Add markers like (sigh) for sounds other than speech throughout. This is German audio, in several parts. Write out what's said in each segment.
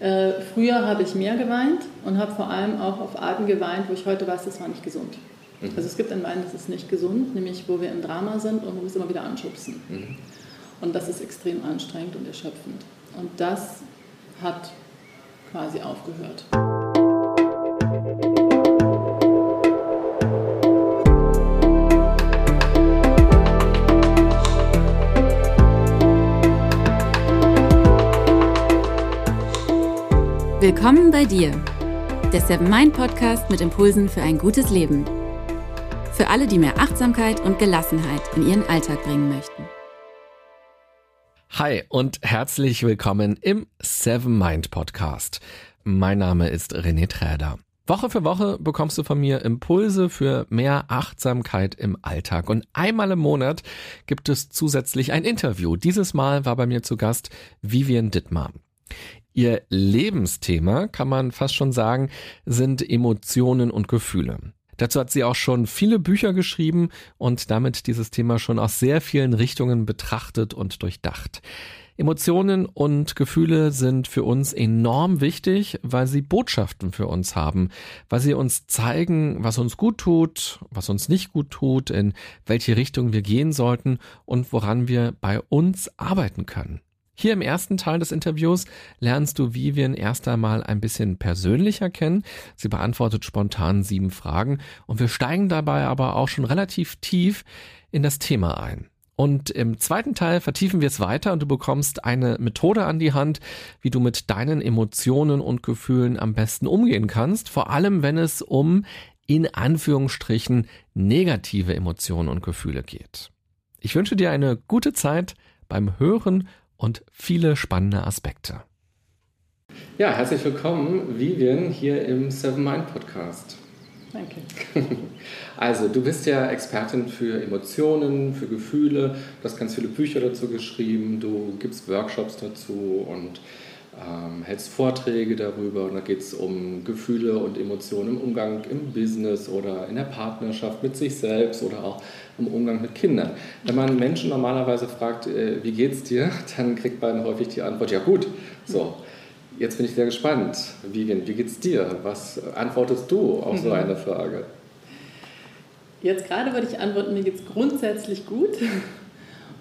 Äh, früher habe ich mehr geweint und habe vor allem auch auf Arten geweint, wo ich heute weiß, das war nicht gesund. Mhm. Also es gibt ein Wein, das ist nicht gesund, nämlich wo wir im Drama sind und wo wir es immer wieder anschubsen. Mhm. Und das ist extrem anstrengend und erschöpfend. Und das hat quasi aufgehört. Willkommen bei dir, der Seven Mind Podcast mit Impulsen für ein gutes Leben. Für alle, die mehr Achtsamkeit und Gelassenheit in ihren Alltag bringen möchten. Hi und herzlich willkommen im Seven Mind Podcast. Mein Name ist René Träder. Woche für Woche bekommst du von mir Impulse für mehr Achtsamkeit im Alltag. Und einmal im Monat gibt es zusätzlich ein Interview. Dieses Mal war bei mir zu Gast Vivian Dittmar. Ihr Lebensthema, kann man fast schon sagen, sind Emotionen und Gefühle. Dazu hat sie auch schon viele Bücher geschrieben und damit dieses Thema schon aus sehr vielen Richtungen betrachtet und durchdacht. Emotionen und Gefühle sind für uns enorm wichtig, weil sie Botschaften für uns haben, weil sie uns zeigen, was uns gut tut, was uns nicht gut tut, in welche Richtung wir gehen sollten und woran wir bei uns arbeiten können. Hier im ersten Teil des Interviews lernst du Vivian erst einmal ein bisschen persönlicher kennen. Sie beantwortet spontan sieben Fragen und wir steigen dabei aber auch schon relativ tief in das Thema ein. Und im zweiten Teil vertiefen wir es weiter und du bekommst eine Methode an die Hand, wie du mit deinen Emotionen und Gefühlen am besten umgehen kannst, vor allem wenn es um in Anführungsstrichen negative Emotionen und Gefühle geht. Ich wünsche dir eine gute Zeit beim Hören und viele spannende Aspekte. Ja, herzlich willkommen, Vivian, hier im Seven Mind Podcast. Danke. (laughs) Also, du bist ja Expertin für Emotionen, für Gefühle. Du hast ganz viele Bücher dazu geschrieben. Du gibst Workshops dazu und ähm, hältst Vorträge darüber. Und da geht es um Gefühle und Emotionen im Umgang im Business oder in der Partnerschaft mit sich selbst oder auch im Umgang mit Kindern. Wenn man Menschen normalerweise fragt, äh, wie geht's dir, (laughs) dann kriegt man häufig die Antwort, ja gut. So, jetzt bin ich sehr gespannt. Vivian, wie geht's dir? Was antwortest du auf so mhm. eine Frage? Jetzt gerade würde ich antworten, mir geht es grundsätzlich gut.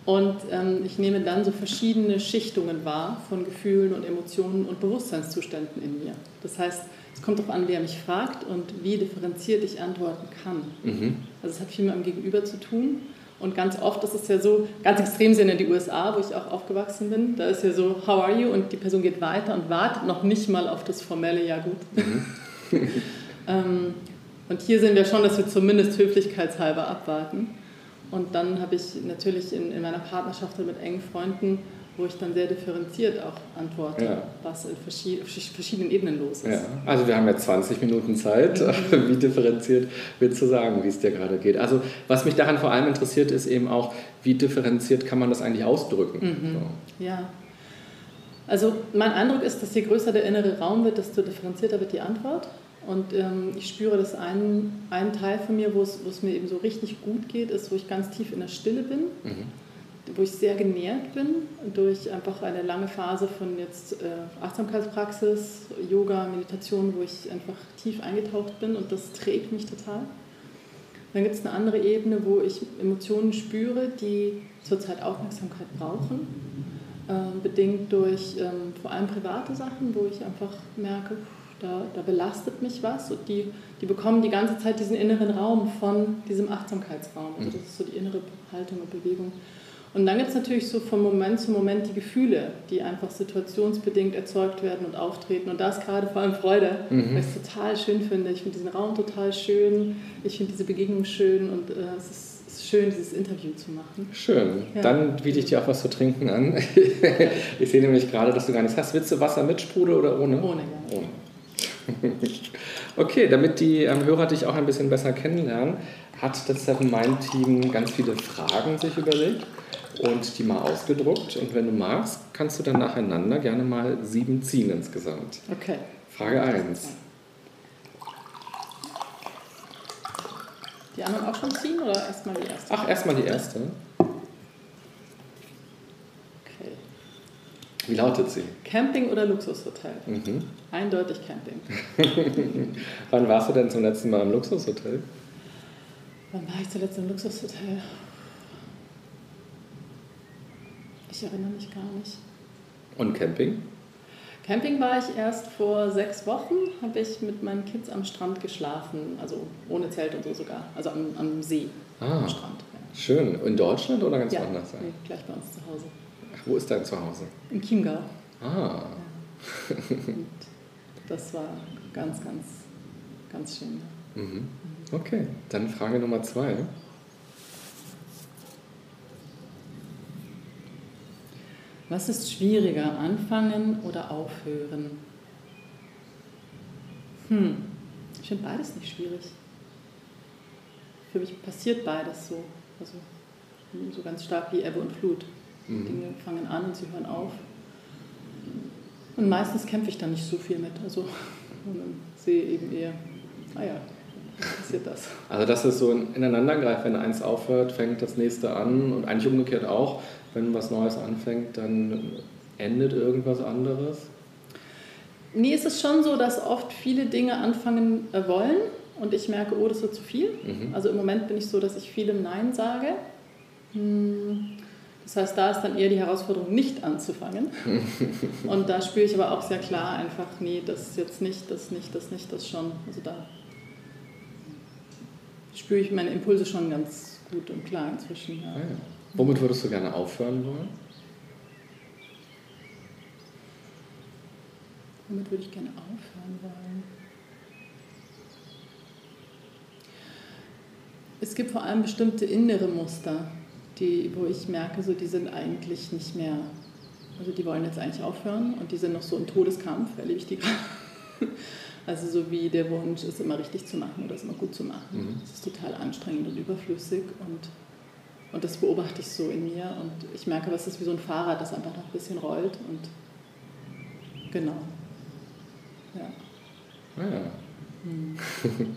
Und ähm, ich nehme dann so verschiedene Schichtungen wahr von Gefühlen und Emotionen und Bewusstseinszuständen in mir. Das heißt, es kommt darauf an, wer mich fragt und wie differenziert ich antworten kann. Mhm. Also es hat viel mit dem Gegenüber zu tun. Und ganz oft ist es ja so, ganz extrem sind ja die USA, wo ich auch aufgewachsen bin. Da ist ja so, how are you? Und die Person geht weiter und wartet noch nicht mal auf das formelle, ja gut. Mhm. (laughs) ähm, und hier sehen wir schon, dass wir zumindest höflichkeitshalber abwarten. Und dann habe ich natürlich in, in meiner Partnerschaft mit engen Freunden wo ich dann sehr differenziert auch antworte, ja. was in verschiedenen Ebenen los ist. Ja. Also wir haben jetzt 20 Minuten Zeit. Mhm. (laughs) Wie differenziert willst du sagen, wie es dir gerade geht? Also was mich daran vor allem interessiert, ist eben auch, wie differenziert kann man das eigentlich ausdrücken? Mhm. So. Ja. Also mein Eindruck ist, dass je größer der innere Raum wird, desto differenzierter wird die Antwort. Und ähm, ich spüre, dass ein, ein Teil von mir, wo es, mir eben so richtig gut geht, ist, wo ich ganz tief in der Stille bin. Mhm wo ich sehr genährt bin durch einfach eine lange Phase von jetzt äh, Achtsamkeitspraxis, Yoga, Meditation, wo ich einfach tief eingetaucht bin und das trägt mich total. Dann gibt es eine andere Ebene, wo ich Emotionen spüre, die zurzeit Aufmerksamkeit brauchen, äh, bedingt durch ähm, vor allem private Sachen, wo ich einfach merke, da, da belastet mich was und die, die bekommen die ganze Zeit diesen inneren Raum von diesem Achtsamkeitsraum. Also das ist so die innere Haltung und Bewegung. Und dann gibt es natürlich so von Moment zu Moment die Gefühle, die einfach situationsbedingt erzeugt werden und auftreten. Und da ist gerade vor allem Freude, mhm. weil ich es total schön finde. Ich finde diesen Raum total schön, ich finde diese Begegnung schön und äh, es ist schön, dieses Interview zu machen. Schön. Ja. Dann biete ich dir auch was zu trinken an. (laughs) ich sehe nämlich gerade, dass du gar nichts hast. Willst du Wasser mit Sprudel oder ohne? Ohne, ja. Ohne. (laughs) Okay, damit die ähm, Hörer dich auch ein bisschen besser kennenlernen, hat das Seven Mind Team ganz viele Fragen sich überlegt und die mal ausgedruckt. Und wenn du magst, kannst du dann nacheinander gerne mal sieben ziehen insgesamt. Okay. Frage 1. Die anderen auch schon ziehen oder erstmal die erste? Ach, erstmal die erste. Okay. Wie lautet sie? Camping oder Luxushotel? Mhm. Eindeutig Camping. (laughs) Wann warst du denn zum letzten Mal im Luxushotel? Wann war ich zuletzt im Luxushotel? Ich erinnere mich gar nicht. Und Camping? Camping war ich erst vor sechs Wochen, habe ich mit meinen Kids am Strand geschlafen, also ohne Zelt und so sogar, also am, am See, Ah. am Strand. Ja. Schön. In Deutschland oder ganz Ja, woanders? nee, gleich bei uns zu Hause. Ach, wo ist dein Zuhause? In Chiemgau. Ah, Und das war ganz, ganz, ganz schön. mhm. okay. Dann Frage Nummer zwei. Was ist schwieriger, anfangen oder aufhören? Hm, ich finde beides nicht schwierig. Für mich passiert beides so. Also so ganz stark wie Ebbe und Flut. Mhm. Dinge fangen an und sie hören auf. Und meistens kämpfe ich da nicht so viel mit. Also und dann sehe eben eher, ah ja, dann passiert das. Also das ist so ein Ineinandergreif. Wenn eins aufhört, fängt das nächste an und eigentlich umgekehrt auch. Wenn was Neues anfängt, dann endet irgendwas anderes. Nee, es ist schon so, dass oft viele Dinge anfangen äh, wollen und ich merke, oh, das wird zu viel. Mhm. Also im Moment bin ich so, dass ich vielem Nein sage. Hm, Das heißt, da ist dann eher die Herausforderung, nicht anzufangen. (laughs) und da spüre ich aber auch sehr klar einfach, nee, das jetzt nicht, das nicht, das nicht, das schon. Also da spüre ich meine Impulse schon ganz gut und klar inzwischen. Ja. Ah, ja. Womit würdest du gerne aufhören wollen? Womit würde ich gerne aufhören wollen? Es gibt vor allem bestimmte innere Muster, die, wo ich merke, so, die sind eigentlich nicht mehr, also die wollen jetzt eigentlich aufhören und die sind noch so im Todeskampf, erlebe ich die gerade. (laughs) Also so wie der Wunsch, es immer richtig zu machen oder es immer gut zu machen. Mhm. Das ist total anstrengend und überflüssig und, und das beobachte ich so in mir und ich merke, was ist wie so ein Fahrrad, das einfach noch ein bisschen rollt und genau. Ja. Ah, ja. Hm. (laughs)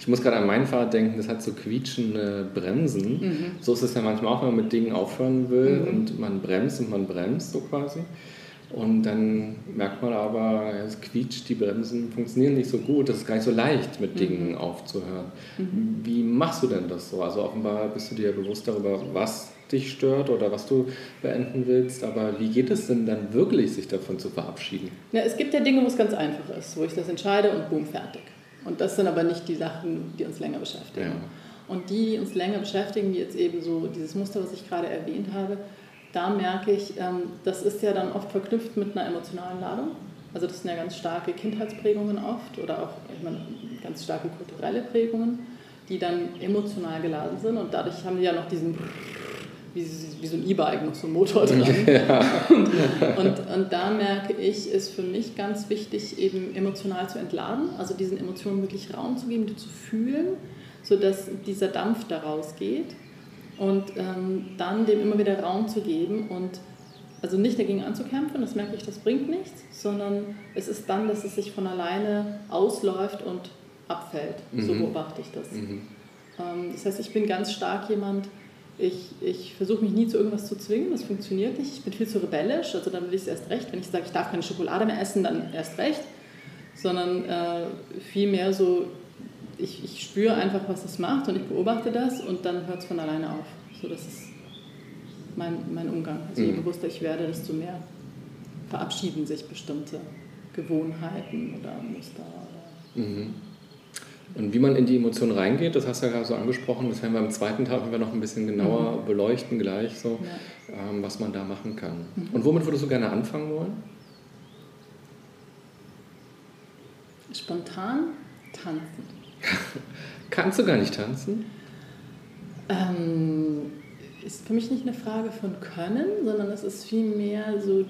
Ich muss gerade an mein Fahrrad denken, das hat so quietschende Bremsen. Mhm. So ist es ja manchmal auch, wenn man mit Dingen aufhören will Mhm. und man bremst und man bremst so quasi. Und dann merkt man aber, ja, es quietscht, die Bremsen funktionieren nicht so gut, das ist gar nicht so leicht, mit Dingen aufzuhören. Mhm. Wie machst du denn das so? Also offenbar bist du dir bewusst darüber, was dich stört oder was du beenden willst, aber wie geht es denn dann wirklich, sich davon zu verabschieden? Ja, es gibt ja Dinge, wo es ganz einfach ist, wo ich das entscheide und boom, fertig. Und das sind aber nicht die Sachen, die uns länger beschäftigen. Ja. Und die, die uns länger beschäftigen, wie jetzt eben so dieses Muster, was ich gerade erwähnt habe, da merke ich, ähm, das ist ja dann oft verknüpft mit einer emotionalen Ladung. Also das sind ja ganz starke Kindheitsprägungen oft oder auch ich meine, ganz starke kulturelle Prägungen, die dann emotional geladen sind und dadurch haben die ja noch diesen wie, wie so ein E-Bike noch so ein Motor (laughs) dran. Und, und da merke ich, ist für mich ganz wichtig, eben emotional zu entladen, also diesen Emotionen wirklich Raum zu geben, die zu fühlen, sodass dieser Dampf daraus geht und ähm, dann dem immer wieder Raum zu geben und also nicht dagegen anzukämpfen, das merke ich, das bringt nichts, sondern es ist dann, dass es sich von alleine ausläuft und abfällt. So Mhm. beobachte ich das. Mhm. Ähm, Das heißt, ich bin ganz stark jemand, ich, ich versuche mich nie zu irgendwas zu zwingen, das funktioniert nicht. Ich bin viel zu rebellisch, also dann will ich es erst recht. Wenn ich sage, ich darf keine Schokolade mehr essen, dann erst recht. Sondern äh, vielmehr so, ich, ich spüre einfach, was es macht und ich beobachte das und dann hört es von alleine auf. So, das ist mein, mein Umgang. Also je Mhm. bewusster ich werde, desto mehr verabschieden sich bestimmte Gewohnheiten oder Muster. Oder Mhm. Und wie man in die Emotionen reingeht, das hast du ja gerade so angesprochen, das werden wir im zweiten wenn wir noch ein bisschen genauer beleuchten gleich, so, Ja. ähm, was man da machen kann. Und womit würdest du gerne anfangen wollen? Spontan tanzen. (laughs) Kannst du gar nicht tanzen? Ähm, ist für mich nicht eine Frage von Können, sondern es ist vielmehr so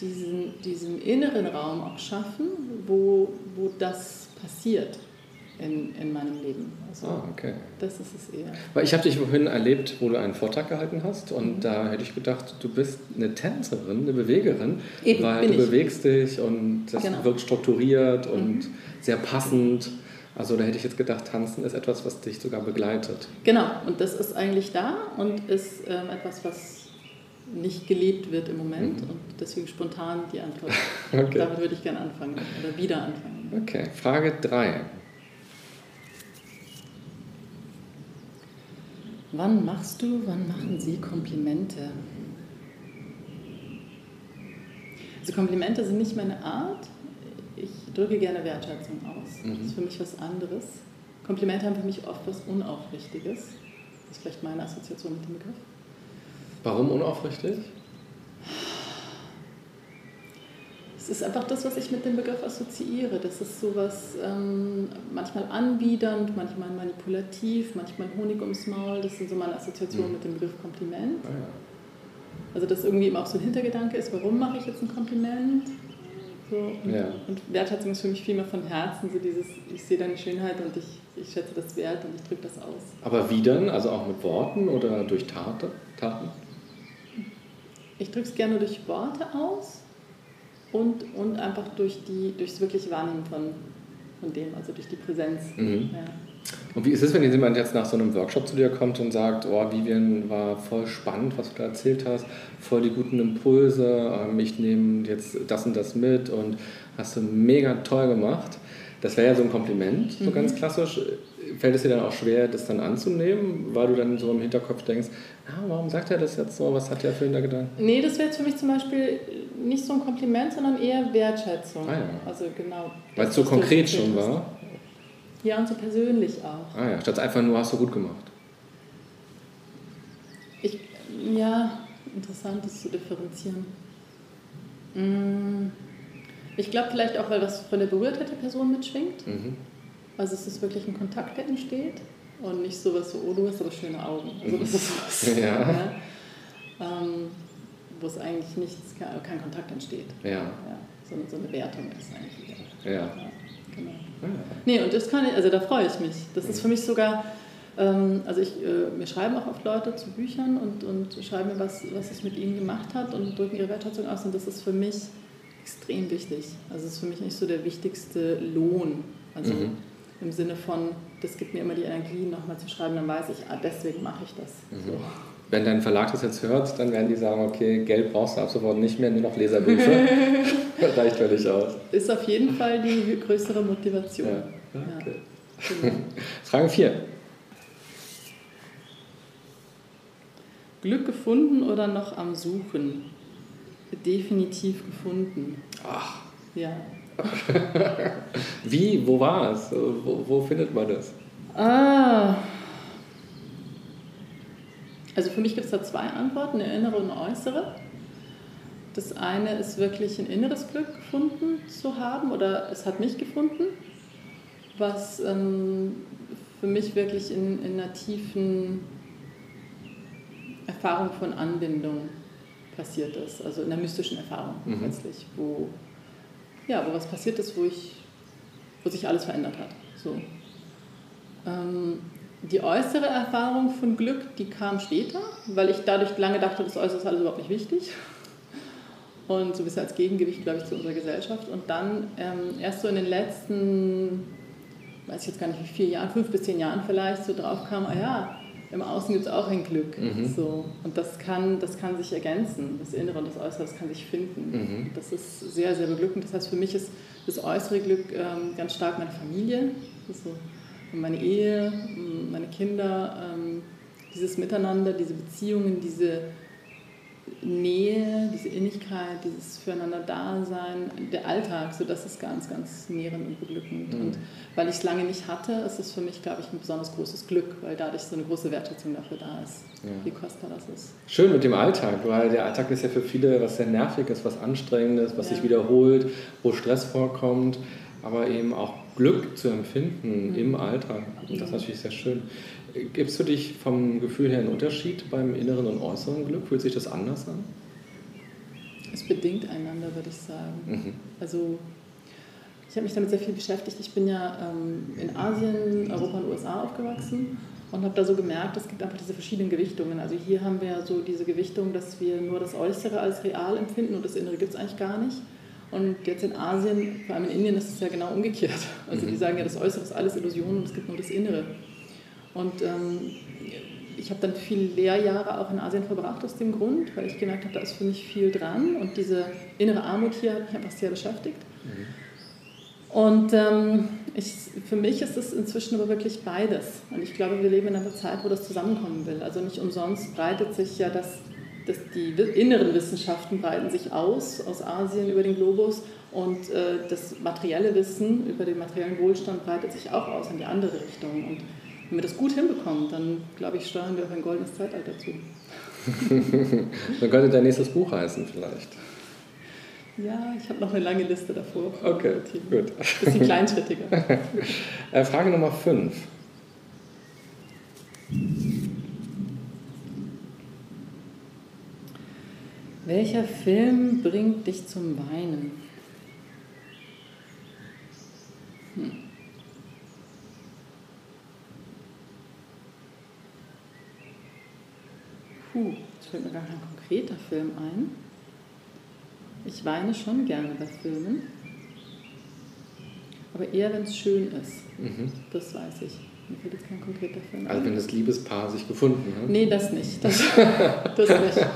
diesen, diesen inneren Raum auch schaffen, wo, wo das passiert in, in meinem Leben. Also Ah, okay. das ist es eher. Weil ich habe dich vorhin erlebt, wo du einen Vortrag gehalten hast und da hätte ich gedacht, du bist eine Tänzerin, eine Bewegerin, Eben, weil du ich. bewegst dich und das Genau. wirkt strukturiert und sehr passend. Also da hätte ich jetzt gedacht, Tanzen ist etwas, was dich sogar begleitet. Genau, und das ist eigentlich da und ist ähm, etwas, was nicht gelebt wird im Moment mhm. und deswegen spontan die Antwort. (laughs) Okay. Damit würde ich gerne anfangen oder wieder anfangen. Okay, Frage 3. Wann machst du, wann machen Sie Komplimente? Also Komplimente sind nicht meine Art. Ich drücke gerne Wertschätzung aus. Mhm. Das ist für mich was anderes. Komplimente haben für mich oft was Unaufrichtiges. Das ist vielleicht meine Assoziation mit dem Begriff. Warum unaufrichtig? Es ist einfach das, was ich mit dem Begriff assoziiere. Das ist sowas ähm, manchmal anbiedernd, manchmal manipulativ, manchmal Honig ums Maul. Das sind so meine Assoziationen mhm. mit dem Begriff Kompliment. Ah, ja. Also dass irgendwie immer auch so ein Hintergedanke ist, warum mache ich jetzt ein Kompliment? So, und, ja. und, Wertschätzung ist für mich viel mehr von Herzen, so dieses, ich sehe deine Schönheit und ich, ich schätze das wert und ich drücke das aus. Aber wie dann? Also auch mit Worten oder durch Taten? Ich drücke es gerne durch Worte aus und, und einfach durch die, durchs wirkliche Wahrnehmen von, von dem, also durch die Präsenz. Mhm. Ja. Und wie ist es, wenn jemand jetzt nach so einem Workshop zu dir kommt und sagt, oh, Vivian, war voll spannend, was du da erzählt hast, voll die guten Impulse, ähm, ich nehme jetzt das und das mit und hast du mega toll gemacht. Das wäre ja so ein Kompliment, so mhm. ganz klassisch. Fällt es dir dann auch schwer, das dann anzunehmen, weil du dann so im Hinterkopf denkst, ah, warum sagt er das jetzt so, was hat er für ihn gedacht? Nee, das wäre jetzt für mich zum Beispiel nicht so ein Kompliment, sondern eher Wertschätzung. Ah, ja. Also genau. Weil es so konkret schon war? Ja, und so persönlich auch. Ah ja, statt einfach nur hast du gut gemacht. Ich, ja, interessant das zu differenzieren. Mm, ich glaube vielleicht auch, weil was von der Berührtheit der Person mitschwingt. Mhm. Also es ist wirklich ein Kontakt, der entsteht und nicht sowas so, oh, du hast aber schöne Augen. Also das ist (laughs) sowas. Ja. ja ähm, wo es eigentlich nichts, kein Kontakt entsteht. Ja. ja so, so eine Wertung ist eigentlich. Ja. ja genau. Ja. Nee, und das kann ich, also da freue ich mich. Das ist für mich sogar, ähm, also ich, äh, mir schreiben auch oft Leute zu Büchern und, und schreiben mir, was, was es mit ihnen gemacht hat und drücken ihre Wertschätzung aus und das ist für mich extrem wichtig. Also es ist für mich nicht so der wichtigste Lohn. Also mhm. im Sinne von, das gibt mir immer die Energie, nochmal zu schreiben, dann weiß ich, ah, deswegen mache ich das. Mhm. So wenn dein Verlag das jetzt hört, dann werden die sagen, okay, Geld brauchst du ab sofort nicht mehr, nur noch Leserbriefe. (laughs) Reicht völlig aus. Ist auf jeden Fall die größere Motivation. Ja. Okay. Ja. Genau. (laughs) Frage 4. Glück gefunden oder noch am Suchen? Definitiv gefunden. Ach. Ja. (laughs) Wie? Wo war es? Wo, wo findet man das? Ah. Also für mich gibt es da zwei Antworten, eine innere und eine äußere. Das eine ist wirklich ein inneres Glück gefunden zu haben oder es hat mich gefunden, was ähm, für mich wirklich in, in einer tiefen Erfahrung von Anbindung passiert ist, also in einer mystischen Erfahrung mhm. letztlich, wo, ja, wo was passiert ist, wo, ich, wo sich alles verändert hat. So. Ähm, die äußere Erfahrung von Glück, die kam später, weil ich dadurch lange dachte, das Äußere ist alles überhaupt nicht wichtig. Und so ein bisschen als Gegengewicht, glaube ich, zu unserer Gesellschaft. Und dann ähm, erst so in den letzten, weiß ich jetzt gar nicht wie vier Jahren, fünf bis zehn Jahren vielleicht, so drauf kam, ah ja, im Außen gibt es auch ein Glück. Mhm. So. Und das kann, das kann sich ergänzen. Das Innere und das Äußere, das kann sich finden. Mhm. Das ist sehr, sehr beglückend. Das heißt, für mich ist das äußere Glück ähm, ganz stark meine Familie. So meine Ehe, meine Kinder, ähm, dieses Miteinander, diese Beziehungen, diese Nähe, diese Innigkeit, dieses Füreinander-Dasein, der Alltag, so das ist ganz, ganz nährend und beglückend. Mhm. Und weil ich es lange nicht hatte, ist es für mich, glaube ich, ein besonders großes Glück, weil dadurch so eine große Wertschätzung dafür da ist, ja. wie kostbar das ist. Schön mit dem Alltag, weil der Alltag ist ja für viele was sehr nerviges, was anstrengendes, was ja. sich wiederholt, wo Stress vorkommt, aber eben auch Glück zu empfinden mhm. im Alltag. Und das ist natürlich sehr schön. Gibt es für dich vom Gefühl her einen Unterschied beim inneren und äußeren Glück? Fühlt sich das anders an? Es bedingt einander, würde ich sagen. Mhm. Also ich habe mich damit sehr viel beschäftigt. Ich bin ja ähm, in Asien, Europa und USA aufgewachsen und habe da so gemerkt, es gibt einfach diese verschiedenen Gewichtungen. Also hier haben wir so diese Gewichtung, dass wir nur das Äußere als real empfinden und das Innere gibt es eigentlich gar nicht. Und jetzt in Asien, vor allem in Indien, ist es ja genau umgekehrt. Also mhm. die sagen ja, das Äußere ist alles Illusion und es gibt nur das Innere. Und ähm, ich habe dann viele Lehrjahre auch in Asien verbracht aus dem Grund, weil ich gemerkt habe, da ist für mich viel dran und diese innere Armut hier hat mich einfach sehr beschäftigt. Mhm. Und ähm, ich, für mich ist es inzwischen aber wirklich beides. Und ich glaube, wir leben in einer Zeit, wo das zusammenkommen will. Also nicht umsonst breitet sich ja das, das die inneren Wissenschaften breiten sich aus, aus Asien über den Globus. Und äh, das materielle Wissen über den materiellen Wohlstand breitet sich auch aus in die andere Richtung. Und wenn wir das gut hinbekommen, dann glaube ich, steuern wir auf ein goldenes Zeitalter zu. (laughs) dann könnte dein nächstes Buch heißen vielleicht. Ja, ich habe noch eine lange Liste davor. Okay, gut. Bisschen kleinschrittiger. (laughs) Äh, Frage Nummer 5. Welcher Film bringt dich zum Weinen? Hm. Puh, jetzt fällt mir gar kein konkreter Film ein. Ich weine schon gerne bei Filmen, aber eher, wenn es schön ist. Mhm. Das weiß ich. Mir fällt jetzt kein konkreter Film Also, wenn das Liebespaar sich gefunden hat? Nee, das nicht. Das, (laughs) das nicht.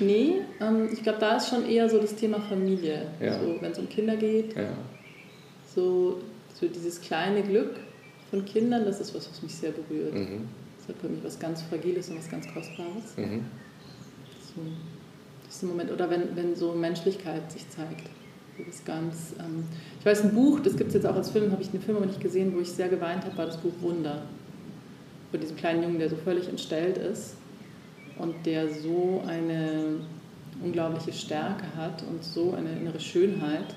Nee, ähm, ich glaube, da ist schon eher so das Thema Familie. Ja. So, wenn es um Kinder geht. Ja. So, so dieses kleine Glück von Kindern, das ist was, was mich sehr berührt. Mhm. Das hat für mich was ganz Fragiles und was ganz Kostbares. Mhm. So, das ist ein Moment, oder wenn, wenn so Menschlichkeit sich zeigt. Das ganz, ähm, ich weiß, ein Buch, das gibt es jetzt auch als Film, habe ich den Film aber nicht gesehen, wo ich sehr geweint habe, war das Buch Wunder. Von diesem kleinen Jungen, der so völlig entstellt ist und der so eine unglaubliche Stärke hat und so eine innere Schönheit.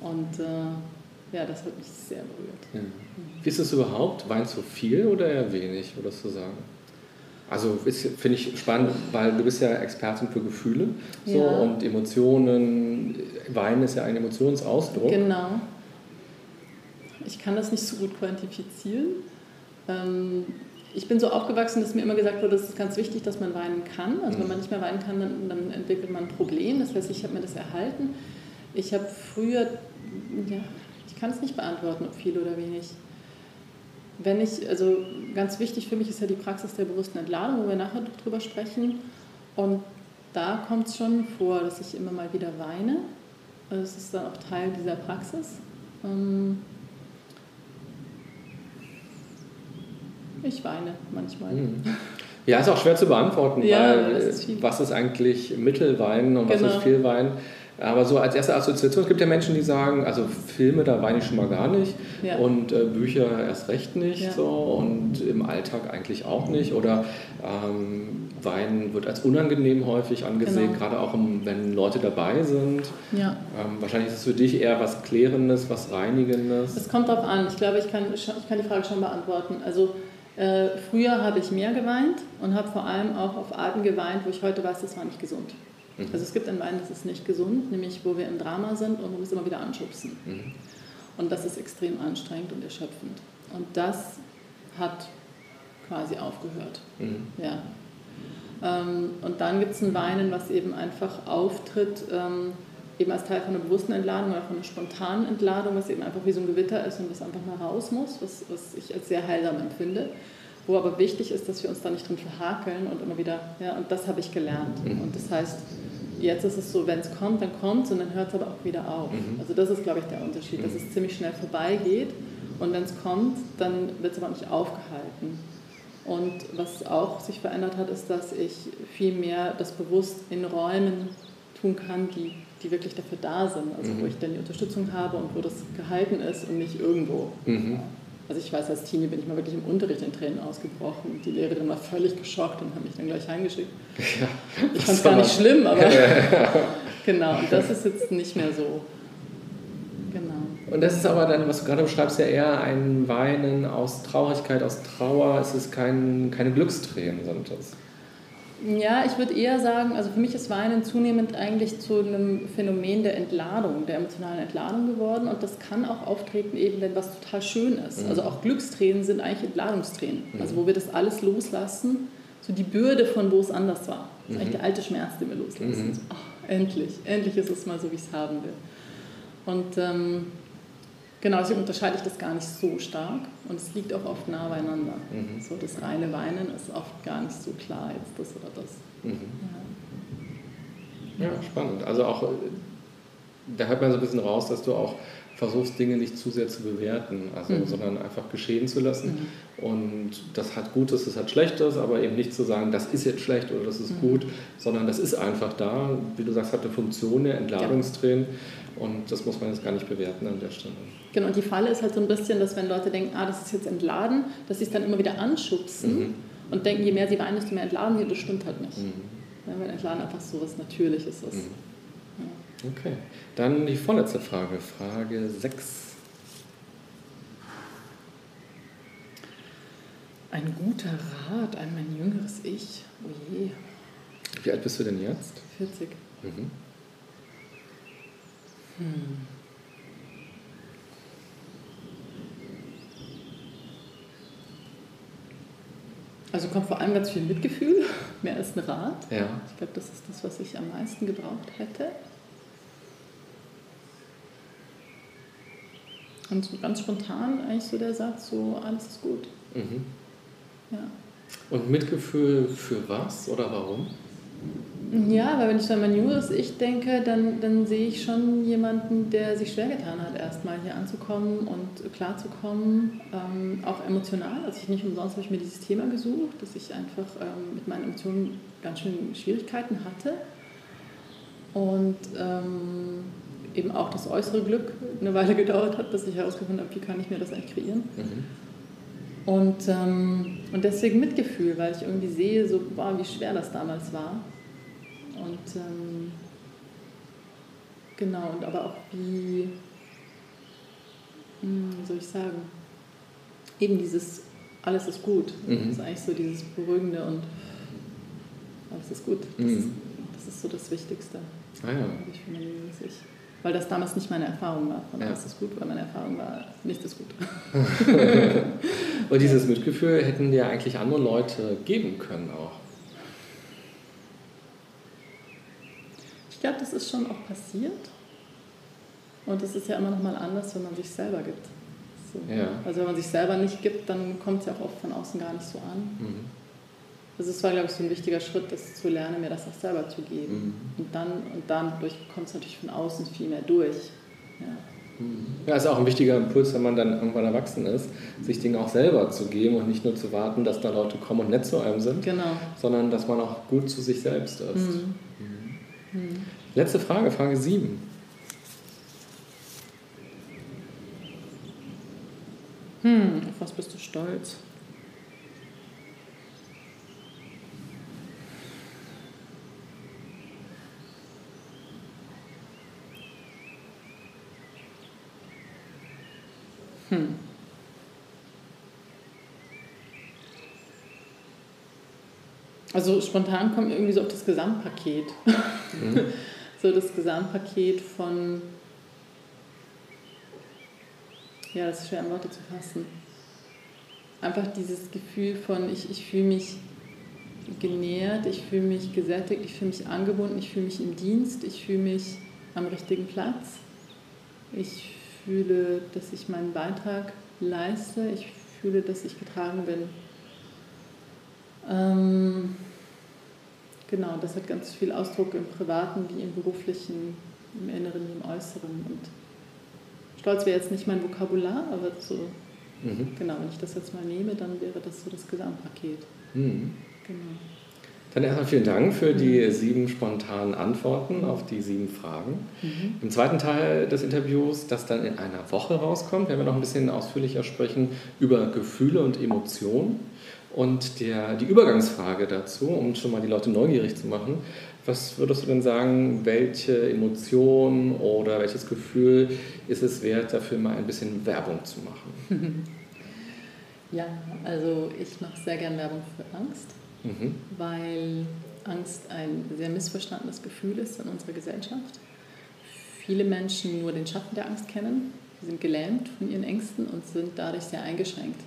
Und äh, ja, das hat mich sehr berührt. Ja. Wie ist es überhaupt? Weinst du viel oder eher wenig, würdest du sagen? Also finde ich spannend, weil du bist ja Expertin für Gefühle so, ja. und Emotionen. Weinen ist ja ein Emotionsausdruck. Genau. Ich kann das nicht so gut quantifizieren. Ähm, ich bin so aufgewachsen, dass mir immer gesagt wurde, es ist ganz wichtig, dass man weinen kann. Also wenn mhm. man nicht mehr weinen kann, dann, dann entwickelt man ein Problem. Das heißt, ich habe mir das erhalten. Ich habe früher, ja, ich kann es nicht beantworten, ob viel oder wenig wenn ich, also ganz wichtig für mich ist ja die Praxis der bewussten Entladung, wo wir nachher drüber sprechen. Und da kommt es schon vor, dass ich immer mal wieder weine. Das ist dann auch Teil dieser Praxis. Ähm, ich weine manchmal. Mhm. Ja, ist auch schwer zu beantworten, ja, weil ist was ist eigentlich Mittelwein und genau. was ist viel Wein? Aber so als erste Assoziation, es gibt ja Menschen, die sagen, also Filme, da weine ich schon mal gar nicht ja. und äh, Bücher erst recht nicht ja. so und im Alltag eigentlich auch nicht. Oder ähm, Weinen wird als unangenehm häufig angesehen, genau. gerade auch um, wenn Leute dabei sind. Ja. Ähm, wahrscheinlich ist es für dich eher was Klärendes, was Reinigendes. Es kommt darauf an. Ich glaube, ich kann, ich kann die Frage schon beantworten. Also äh, früher habe ich mehr geweint und habe vor allem auch auf Arten geweint, wo ich heute weiß, das war nicht gesund. Mhm. Also es gibt einen Wein, das ist nicht gesund, nämlich wo wir im Drama sind und wo wir es immer wieder anschubsen. Mhm. Und das ist extrem anstrengend und erschöpfend. Und das hat quasi aufgehört. Mhm. Ja. Ähm, und dann gibt es ein Weinen, was eben einfach auftritt, ähm, eben als Teil von einer bewussten Entladung oder von einer spontanen Entladung, was eben einfach wie so ein Gewitter ist und das einfach mal raus muss, was, was ich als sehr heilsam empfinde. Wo aber wichtig ist, dass wir uns da nicht drin verhakeln und immer wieder, ja, und das habe ich gelernt. Mhm. Und das heißt, jetzt ist es so, wenn es kommt, dann kommt es und dann hört es aber auch wieder auf. Mhm. Also das ist, glaube ich, der Unterschied, dass mhm. es ziemlich schnell vorbeigeht und wenn es kommt, dann wird es aber nicht aufgehalten. Und was auch sich verändert hat, ist, dass ich viel mehr das bewusst in Räumen tun kann, die, die wirklich dafür da sind. Also mhm. wo ich dann die Unterstützung habe und wo das gehalten ist und nicht irgendwo. Mhm. Also ich weiß, als Teenie bin ich mal wirklich im Unterricht in Tränen ausgebrochen. Die Lehrerin war völlig geschockt und hat mich dann gleich heimgeschickt. Ja, ich fand es gar nicht schlimm, aber (laughs) genau, und das ist jetzt nicht mehr so. Genau. Und das ist aber dann, was du gerade beschreibst, ja eher ein Weinen aus Traurigkeit, aus Trauer. Es ist kein, keine Glückstränen, sind das. Ja, ich würde eher sagen, also für mich ist Weinen zunehmend eigentlich zu einem Phänomen der Entladung, der emotionalen Entladung geworden. Und das kann auch auftreten, eben wenn was total schön ist. Mhm. Also auch Glückstränen sind eigentlich Entladungstränen. Mhm. Also wo wir das alles loslassen, so die Bürde von wo es anders war. Das ist mhm. eigentlich der alte Schmerz, den wir loslassen. Mhm. So, ach, endlich, endlich ist es mal so, wie ich es haben will. Und ähm, Genau, deswegen unterscheide ich das gar nicht so stark und es liegt auch oft nah beieinander. Mhm. So das reine Weinen ist oft gar nicht so klar, jetzt das oder das. Mhm. Ja. ja. spannend. Also auch, da hört man so ein bisschen raus, dass du auch versuchst, Dinge nicht zu sehr zu bewerten, also, mhm. sondern einfach geschehen zu lassen. Mhm. Und das hat Gutes, das hat Schlechtes, aber eben nicht zu sagen, das ist jetzt schlecht oder das ist mhm. gut, sondern das ist einfach da. Wie du sagst, hat eine Funktion, eine Entladungstränen. Ja. Und das muss man jetzt gar nicht bewerten an der Stelle. Genau, und die Falle ist halt so ein bisschen, dass wenn Leute denken, ah, das ist jetzt entladen, dass sie es dann immer wieder anschubsen mhm. und denken, je mehr sie weinen, desto mehr entladen sie. Das stimmt halt nicht. Mhm. Ja, weil Entladen einfach so was Natürliches ist. Mhm. Okay, dann die vorletzte Frage, Frage 6. Ein guter Rat an mein jüngeres Ich. Oh je. Wie alt bist du denn jetzt? 40. Mhm. Hm. Also kommt vor allem ganz viel Mitgefühl, (laughs) mehr als ein Rat. Ja. Ich glaube, das ist das, was ich am meisten gebraucht hätte. Und so ganz spontan eigentlich so der Satz, so alles ist gut. Mhm. Ja. Und Mitgefühl für was oder warum? Ja, weil wenn ich an mein jüngeres Ich denke, dann, dann sehe ich schon jemanden, der sich schwer getan hat, erstmal hier anzukommen und klarzukommen, ähm, auch emotional. Also ich nicht umsonst habe ich mir dieses Thema gesucht, dass ich einfach ähm, mit meinen Emotionen ganz schön Schwierigkeiten hatte. Und ähm, eben auch das äußere Glück eine Weile gedauert hat, bis ich herausgefunden habe, wie kann ich mir das eigentlich kreieren. Mhm. Und, ähm, und deswegen Mitgefühl, weil ich irgendwie sehe, so, wow, wie schwer das damals war. Und ähm, genau, und aber auch wie, hm, wie soll ich sagen, eben dieses alles ist gut. Mhm. Das ist eigentlich so dieses Beruhigende und alles ist gut. Das, mhm. ist, das ist so das Wichtigste. Ah, ja. ich ich weil das damals nicht meine Erfahrung war. Von ja. ist es gut, weil meine Erfahrung war, nicht ist gut. (laughs) (laughs) Und dieses Mitgefühl hätten dir eigentlich andere Leute geben können auch. Ich glaube, das ist schon auch passiert. Und es ist ja immer noch mal anders, wenn man sich selber gibt. So. Ja. Also wenn man sich selber nicht gibt, dann kommt es ja auch oft von außen gar nicht so an. Mhm. Also es war, glaube ich, so ein wichtiger Schritt, das zu lernen, mir das auch selber zu geben. Mhm. Und dann und dadurch kommt es natürlich von außen viel mehr durch. Ja. Mhm. Ja, ist auch ein wichtiger Impuls, wenn man dann irgendwann erwachsen ist, sich Dinge auch selber zu geben und nicht nur zu warten, dass da Leute kommen und nett zu einem sind, genau. sondern dass man auch gut zu sich selbst ist. Mhm. Mhm. Letzte Frage, Frage 7. Hm, auf was bist du stolz? Hm. Also spontan kommt irgendwie so auf das Gesamtpaket. Mhm. (laughs) so das Gesamtpaket von, ja, das ist schwer in Worte zu fassen. Einfach dieses Gefühl von, ich, ich fühle mich genährt, ich fühle mich gesättigt, ich fühle mich angebunden, ich fühle mich im Dienst, ich fühle mich am richtigen Platz. Ich fühle, dass ich meinen Beitrag leiste. Ich fühle, dass ich getragen bin. Ähm, genau, das hat ganz viel Ausdruck im Privaten wie im Beruflichen, im Inneren wie im Äußeren. Und Stolz wäre jetzt nicht mein Vokabular, aber so, mhm. genau, wenn ich das jetzt mal nehme, dann wäre das so das Gesamtpaket. Mhm. Genau. Dann erstmal vielen Dank für die sieben spontanen Antworten auf die sieben Fragen. Mhm. Im zweiten Teil des Interviews, das dann in einer Woche rauskommt, werden wir noch ein bisschen ausführlicher sprechen über Gefühle und Emotionen. Und der, die Übergangsfrage dazu, um schon mal die Leute neugierig zu machen, was würdest du denn sagen, welche Emotion oder welches Gefühl ist es wert, dafür mal ein bisschen Werbung zu machen? (laughs) Ja, also ich mache sehr gern Werbung für Angst mhm. weil Angst ein sehr missverstandenes Gefühl ist in unserer Gesellschaft. Viele Menschen nur den Schatten der Angst kennen, sie sind gelähmt von ihren Ängsten und sind dadurch sehr eingeschränkt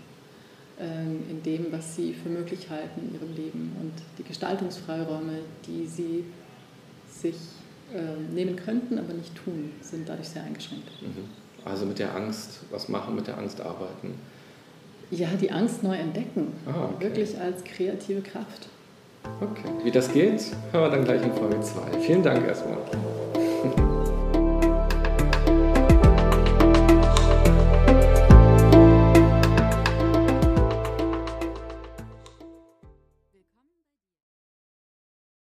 in dem, was sie für möglich halten in ihrem Leben. Und die Gestaltungsfreiräume, die sie sich ähm, nehmen könnten, aber nicht tun, sind dadurch sehr eingeschränkt. Mhm. Also mit der Angst, was machen, mit der Angst arbeiten? Ja, die Angst neu entdecken. Ah, okay. Wirklich als kreative Kraft. Okay. Wie das geht, hören wir dann gleich in Folge 2. Vielen Dank erstmal.